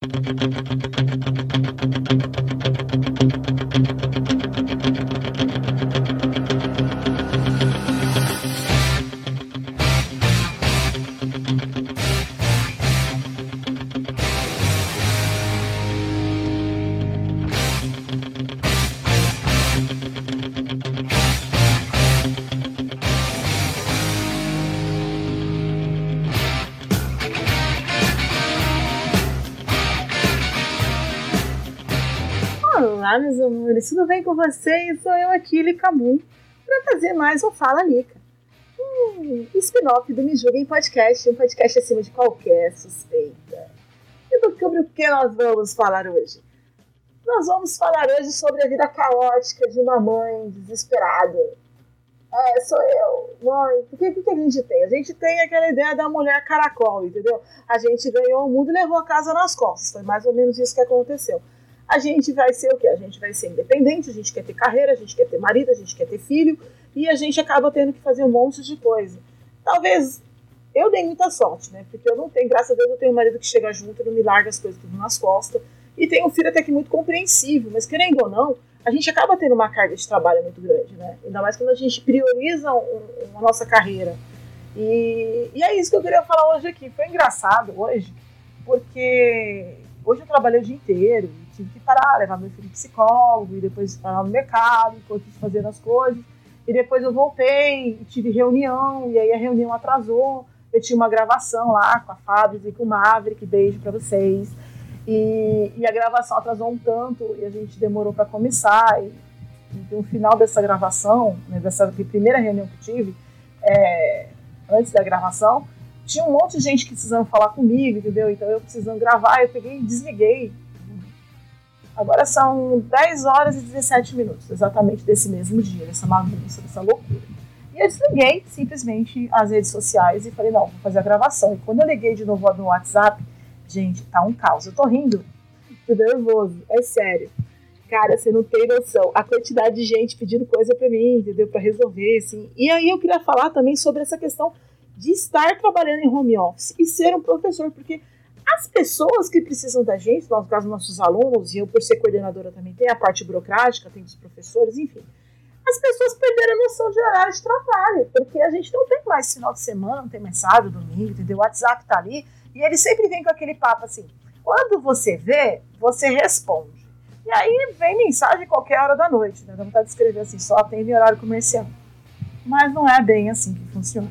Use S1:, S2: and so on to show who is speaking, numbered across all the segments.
S1: Thank you. Olá, meus amores, tudo bem com vocês? Sou eu aqui, Licamu, para fazer mais um Fala Lica. Um spin-off do Me Julguem Podcast, um podcast acima de qualquer suspeita. E sobre o que nós vamos falar hoje? Nós vamos falar hoje sobre a vida caótica de uma mãe desesperada. É, sou eu, mãe. O que, que a gente tem? A gente tem aquela ideia da mulher caracol, entendeu? A gente ganhou o mundo e levou a casa nas costas. Foi mais ou menos isso que aconteceu a gente vai ser o quê? A gente vai ser independente, a gente quer ter carreira, a gente quer ter marido, a gente quer ter filho, e a gente acaba tendo que fazer um monte de coisa. Talvez eu dei muita sorte, né? Porque eu não tenho, graças a Deus, eu tenho um marido que chega junto, e não me larga as coisas tudo nas costas, e tenho um filho até que muito compreensível, mas querendo ou não, a gente acaba tendo uma carga de trabalho muito grande, né? Ainda mais quando a gente prioriza um, a nossa carreira. E, e é isso que eu queria falar hoje aqui. Foi engraçado hoje, porque hoje eu trabalhei o dia inteiro, tive que parar, levar meu filho psicólogo, e depois parar no mercado, enquanto fazendo as coisas. E depois eu voltei, tive reunião, e aí a reunião atrasou. Eu tinha uma gravação lá com a Fábio e com o Maverick, beijo para vocês. E, e, a gravação atrasou um tanto e a gente demorou para começar. E, e no final dessa gravação, né, dessa primeira reunião que tive, é, antes da gravação, tinha um monte de gente precisando falar comigo, entendeu? Então eu precisando gravar, eu peguei e desliguei Agora são 10 horas e 17 minutos, exatamente desse mesmo dia, dessa bagunça, dessa loucura. E eu desliguei simplesmente as redes sociais e falei, não, vou fazer a gravação. E quando eu liguei de novo no WhatsApp, gente, tá um caos. Eu tô rindo, tô nervoso, é sério. Cara, você não tem noção. A quantidade de gente pedindo coisa para mim, entendeu? Para resolver, assim. E aí eu queria falar também sobre essa questão de estar trabalhando em home office e ser um professor, porque as pessoas que precisam da gente, no caso, nossos alunos, e eu, por ser coordenadora, também tem a parte burocrática, tem os professores, enfim. As pessoas perderam a noção de horário de trabalho, porque a gente não tem mais final de semana, não tem mais sábado, domingo, entendeu? O WhatsApp tá ali, e ele sempre vem com aquele papo assim: quando você vê, você responde. E aí vem mensagem qualquer hora da noite, né? Dá vontade de escrever assim, só atende horário comercial. Mas não é bem assim que funciona.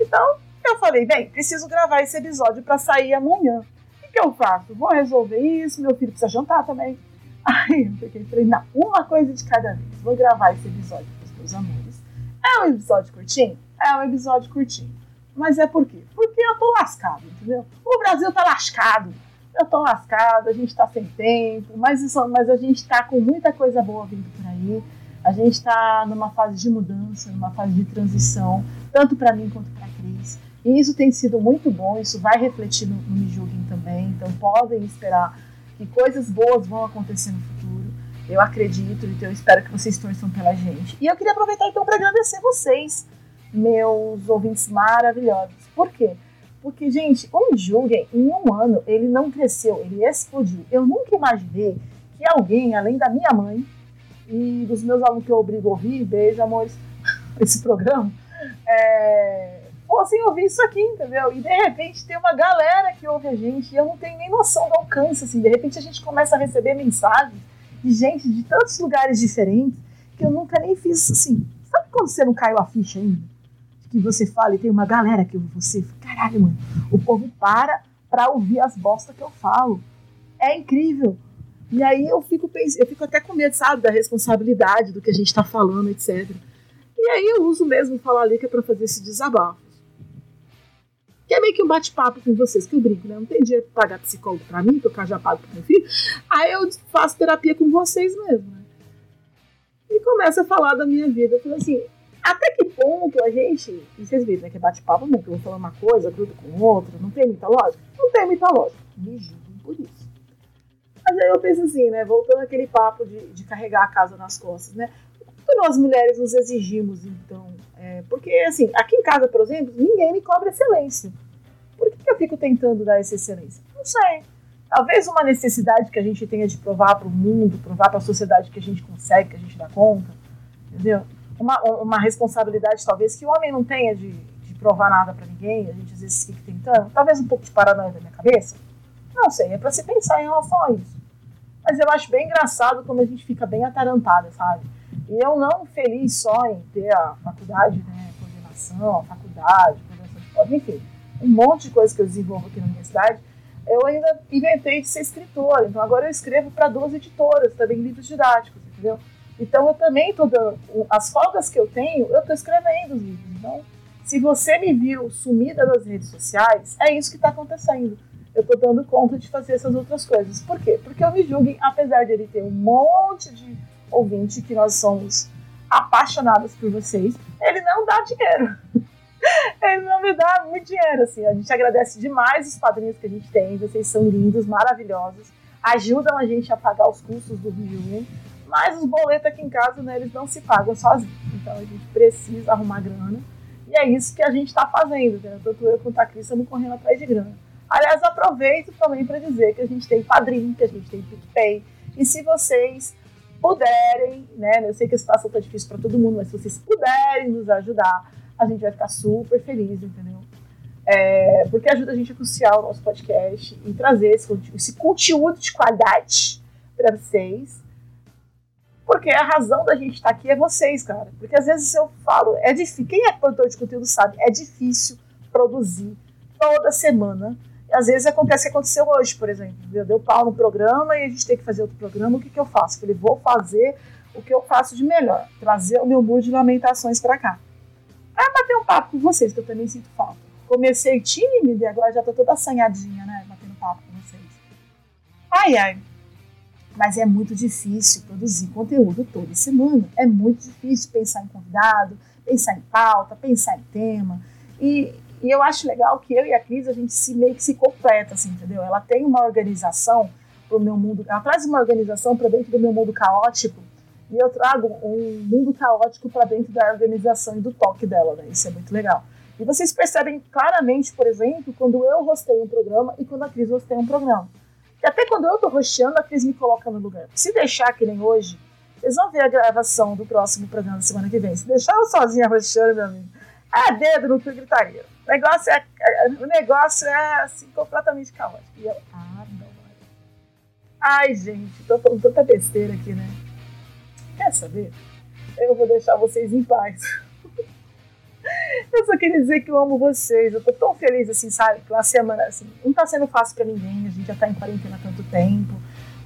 S1: Então, eu falei, bem, preciso gravar esse episódio para sair amanhã. O que eu faço? Vou resolver isso, meu filho precisa jantar também. Aí eu peguei falei, não, uma coisa de cada vez. Vou gravar esse episódio para os meus amores. É um episódio curtinho? É um episódio curtinho. Mas é por quê? Porque eu tô lascado, entendeu? O Brasil tá lascado. Eu tô lascado, a gente tá sem tempo, mas, isso, mas a gente tá com muita coisa boa vindo por aí. A gente está numa fase de mudança, numa fase de transição, tanto para mim quanto para a Cris. E isso tem sido muito bom, isso vai refletir no, no Me Julguem também, então podem esperar que coisas boas vão acontecer no futuro. Eu acredito, então eu espero que vocês torçam pela gente. E eu queria aproveitar então para agradecer vocês, meus ouvintes maravilhosos. Por quê? Porque, gente, o Me Julguem, em um ano, ele não cresceu, ele explodiu. Eu nunca imaginei que alguém, além da minha mãe e dos meus alunos que eu obrigo a ouvir, beijo, amores, esse programa, é, fossem ouvir isso aqui, entendeu? E de repente tem uma galera que ouve a gente e eu não tenho nem noção do alcance, assim. De repente a gente começa a receber mensagens de gente de tantos lugares diferentes que eu nunca nem fiz assim. Sabe quando você não caiu a ficha ainda? Que você fala e tem uma galera que ouve você. Caralho, mano, o povo para pra ouvir as bostas que eu falo. É incrível. E aí eu fico eu fico até com medo, sabe, da responsabilidade do que a gente tá falando, etc. E aí eu uso mesmo falar ali que é pra fazer esse desabafo que é meio que um bate-papo com vocês, que eu brinco, né? Não tem dinheiro pra pagar psicólogo pra mim, que eu já pago pro meu filho. Aí eu faço terapia com vocês mesmo, né? E começo a falar da minha vida. Eu falo assim, até que ponto a gente. E vocês viram, né? Que é bate-papo muito. Eu vou falar uma coisa, grudo com outra. Não tem muita lógica? Não tem muita lógica. Me julguem por isso. Mas aí eu penso assim, né? Voltando aquele papo de, de carregar a casa nas costas, né? Quando nós mulheres nos exigimos, então, é, porque, assim, aqui em casa, por exemplo, ninguém me cobra excelência. Por que, que eu fico tentando dar essa excelência? Não sei. talvez uma necessidade que a gente tenha de provar para o mundo, provar para a sociedade que a gente consegue, que a gente dá conta, entendeu? Uma, uma responsabilidade talvez que o homem não tenha de, de provar nada para ninguém, a gente às vezes fica tentando, talvez um pouco de paranoia da minha cabeça, não sei, é para se pensar em relação a isso. Mas eu acho bem engraçado como a gente fica bem atarantada, sabe? E eu não feliz só em ter a faculdade, né, coordenação, a faculdade, coordenação de enfim, um monte de coisa que eu desenvolvo aqui na universidade, eu ainda inventei de ser escritora. Então agora eu escrevo para duas editoras, também livros didáticos, entendeu? Então eu também estou dando. As folgas que eu tenho, eu estou escrevendo os livros. Então, se você me viu sumida das redes sociais, é isso que está acontecendo. Eu estou dando conta de fazer essas outras coisas. Por quê? Porque eu me julguem, apesar de ele ter um monte de ouvinte que nós somos apaixonados por vocês, ele não dá dinheiro. ele não me dá muito dinheiro, assim. A gente agradece demais os padrinhos que a gente tem. Vocês são lindos, maravilhosos. Ajudam a gente a pagar os custos do Rio. Mas os boletos aqui em casa, né, eles não se pagam sozinhos. Então a gente precisa arrumar grana. E é isso que a gente está fazendo, né? Tanto eu quanto a Cris estamos correndo atrás de grana. Aliás, aproveito também para dizer que a gente tem padrinho, que a gente tem PicPay. E se vocês puderem, né? Eu sei que a situação está difícil para todo mundo, mas se vocês puderem nos ajudar, a gente vai ficar super feliz, entendeu? É, porque ajuda a gente a cruciar o nosso podcast e trazer esse, esse conteúdo de qualidade para vocês. Porque a razão da gente estar tá aqui é vocês, cara. Porque às vezes eu falo, é difícil. Quem é produtor de conteúdo sabe, é difícil produzir toda semana. Às vezes acontece o que aconteceu hoje, por exemplo. Eu deu pau no programa e a gente tem que fazer outro programa. O que, que eu faço? Eu falei, vou fazer o que eu faço de melhor, trazer o meu muro de lamentações para cá para bater um papo com vocês, que eu também sinto falta. Comecei tímida e agora já tô toda assanhadinha, né? Batendo papo com vocês. Ai, ai. Mas é muito difícil produzir conteúdo toda semana. É muito difícil pensar em convidado, pensar em pauta, pensar em tema. E, e eu acho legal que eu e a Cris, a gente se meio que se completa, assim, entendeu? Ela tem uma organização pro meu mundo, ela traz uma organização para dentro do meu mundo caótico e eu trago um mundo caótico para dentro da organização e do toque dela, né? Isso é muito legal. E vocês percebem claramente, por exemplo, quando eu rostei um programa e quando a Cris rosteia um programa. E até quando eu tô rosteando, a Cris me coloca no lugar. Se deixar que nem hoje, vocês vão ver a gravação do próximo programa da semana que vem. Se deixar eu sozinha rosteando, meu amigo, é dedo no que gritaria. O negócio é, é, o negócio é assim, completamente caótico. E eu adoro. Ai, gente, tô falando tanta besteira aqui, né? Quer saber? Eu vou deixar vocês em paz. Eu só queria dizer que eu amo vocês. Eu tô tão feliz, assim, sabe? Que uma semana, assim, não tá sendo fácil para ninguém. A gente já tá em quarentena há tanto tempo.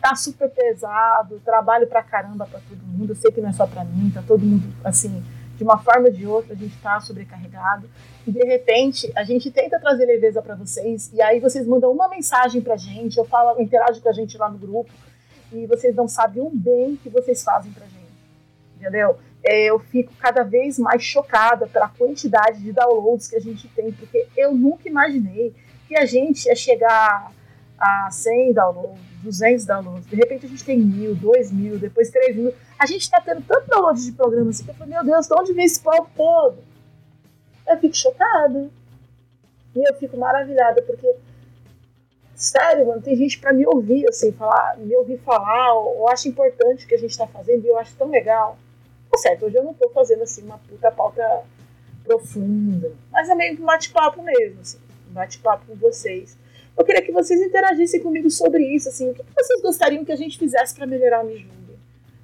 S1: Tá super pesado. Trabalho pra caramba pra todo mundo. Eu sei que não é só pra mim. Tá todo mundo, assim, de uma forma ou de outra, a gente tá sobrecarregado. E de repente, a gente tenta trazer leveza para vocês. E aí vocês mandam uma mensagem pra gente. Eu falo, interage com a gente lá no grupo. E vocês não sabem o bem que vocês fazem pra gente entendeu? É, eu fico cada vez mais chocada pela quantidade de downloads que a gente tem, porque eu nunca imaginei que a gente ia chegar a 100 downloads, 200 downloads, de repente a gente tem mil, dois mil, depois três mil. A gente está tendo tanto download de programas assim que eu falei, meu Deus, de onde vem esse povo todo? Eu fico chocada. E eu fico maravilhada, porque sério, mano, tem gente para me ouvir, assim, falar, me ouvir falar, eu acho importante o que a gente está fazendo e eu acho tão legal. Tá certo, hoje eu não tô fazendo assim uma puta pauta profunda, mas é meio que um bate-papo mesmo, assim, um bate-papo com vocês. Eu queria que vocês interagissem comigo sobre isso, assim, o que, vocês gostariam que a gente fizesse para melhorar o Mijunga?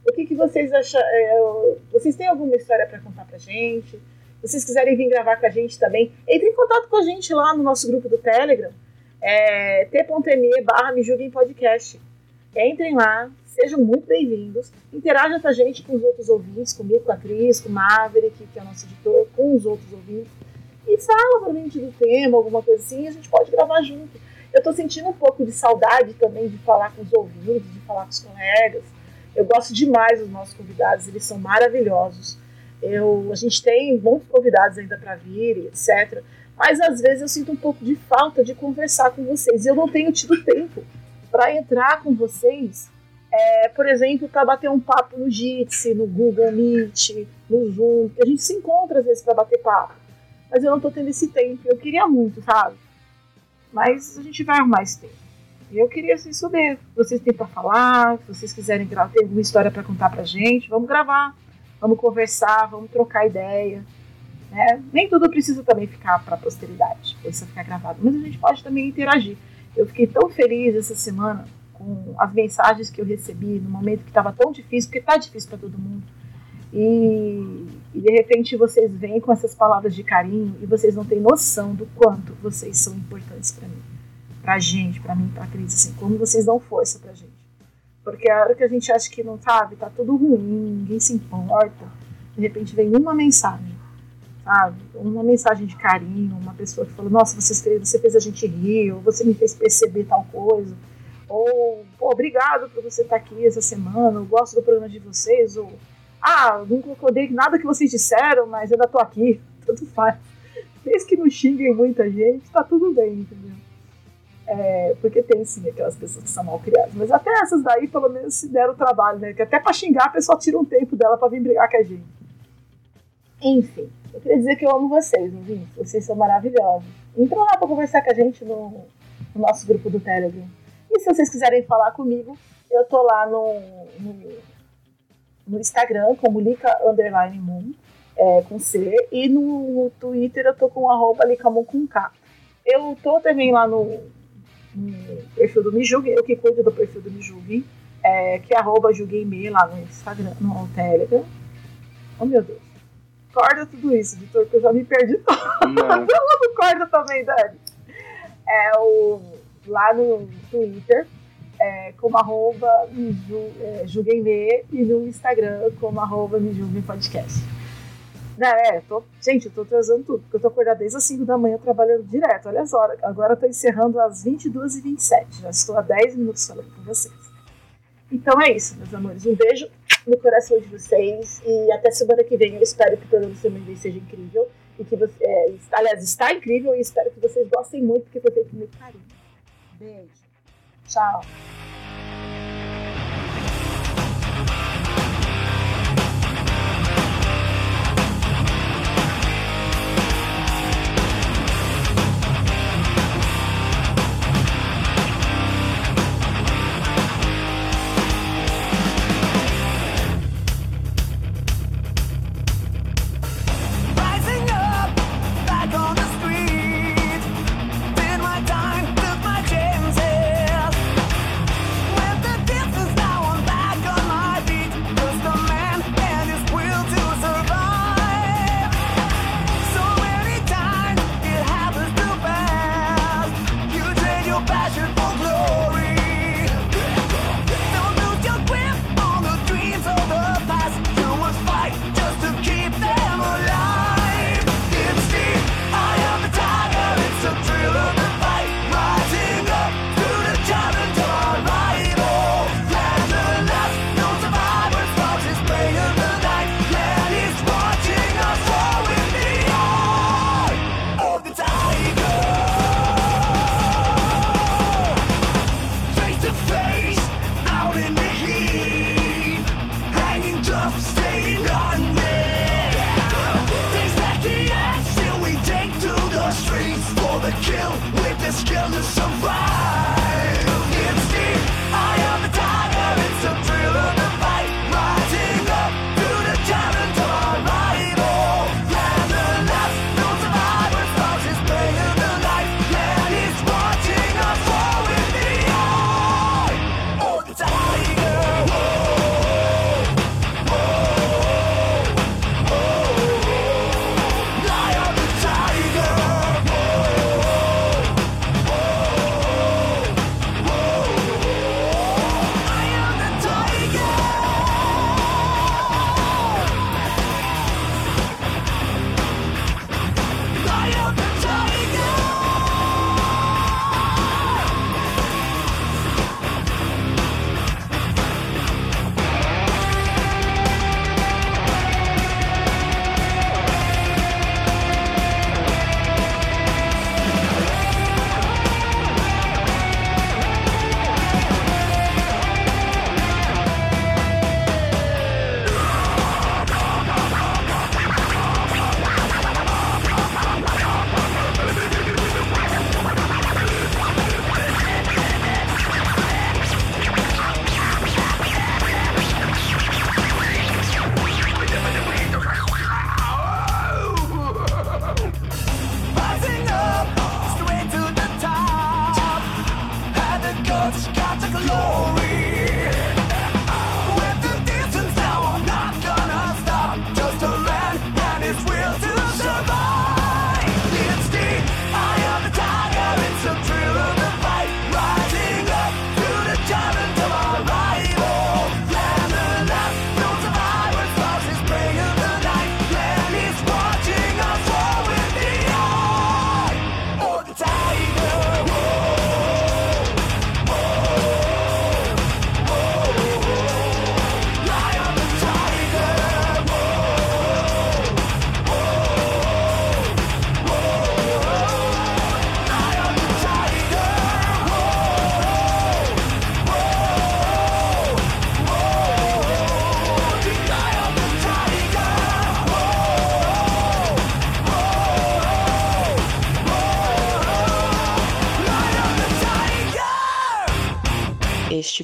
S1: O que, que vocês acham? É, vocês têm alguma história para contar pra gente? Se vocês quiserem vir gravar com a gente também, entre em contato com a gente lá no nosso grupo do Telegram, é, t.me barra Podcast. Entrem lá, Sejam muito bem-vindos. Interaja com a gente, com os outros ouvintes, comigo, com a Cris, com o Maverick, que é o nosso editor, com os outros ouvintes. E fala pra gente do tema, alguma coisa assim, a gente pode gravar junto. Eu tô sentindo um pouco de saudade também de falar com os ouvintes, de falar com os colegas. Eu gosto demais dos nossos convidados, eles são maravilhosos. Eu, a gente tem muitos convidados ainda para vir, etc. Mas às vezes eu sinto um pouco de falta de conversar com vocês. Eu não tenho tido tempo para entrar com vocês é, por exemplo, para bater um papo no Jitsi, no Google Meet, no Zoom, a gente se encontra às vezes para bater papo. Mas eu não estou tendo esse tempo. Eu queria muito, sabe? Mas a gente vai arrumar esse tempo. eu queria assim, saber vocês têm para falar, se vocês quiserem gravar, ter alguma história para contar pra gente, vamos gravar, vamos conversar, vamos trocar ideia. Né? Nem tudo precisa também ficar para a posteridade, precisa ficar gravado, mas a gente pode também interagir. Eu fiquei tão feliz essa semana com as mensagens que eu recebi no momento que estava tão difícil, porque está difícil para todo mundo. E, e, de repente vocês vêm com essas palavras de carinho e vocês não têm noção do quanto vocês são importantes para mim, para gente, para mim, para Cris, assim, como vocês dão força para gente. Porque a hora que a gente acha que não sabe, tá tudo ruim, ninguém se importa, de repente vem uma mensagem, sabe? Uma mensagem de carinho, uma pessoa que falou, nossa, você fez, você fez a gente rir, ou você me fez perceber tal coisa ou, obrigado por você estar aqui essa semana, eu gosto do programa de vocês, ou, ah, não concordei nada que vocês disseram, mas ainda tô aqui, tanto faz. Desde que não xinguem muita gente, tá tudo bem, entendeu? É, porque tem sim aquelas pessoas que são mal criadas, mas até essas daí pelo menos se deram o trabalho, né? Que até pra xingar a pessoa tira um tempo dela pra vir brigar com a gente. Enfim, eu queria dizer que eu amo vocês, ouvintes. Vocês são maravilhosos. Entra lá pra conversar com a gente no, no nosso grupo do Telegram. E se vocês quiserem falar comigo, eu tô lá no, no, no Instagram, como Lica Underline Moon, é, com C, e no, Twitter eu tô com arroba Licamoon com K. Eu tô também lá no, no perfil do Me Julgue, eu que cuido do perfil do Me Julgue, é, que é arroba julgueime lá no Instagram, no Telegram. Oh meu Deus. Corda tudo isso, Vitor, que eu já me perdi todo. Não. corda também, Dani. É o lá no Twitter, é, como arroba é, e no Instagram como arroba Podcast. É, tô, gente, eu tô trazendo tudo, porque eu tô acordada desde as 5 da manhã trabalhando direto. Olha as horas, agora eu tô encerrando às 22h27. Já estou há 10 minutos falando com vocês. Então é isso, meus amores. Um beijo no coração de vocês e até semana que vem. Eu espero que o programa semana que vem seja incrível e que você, é, aliás, está incrível e espero que vocês gostem muito, porque foi feito muito carinho. Beijo. Tchau.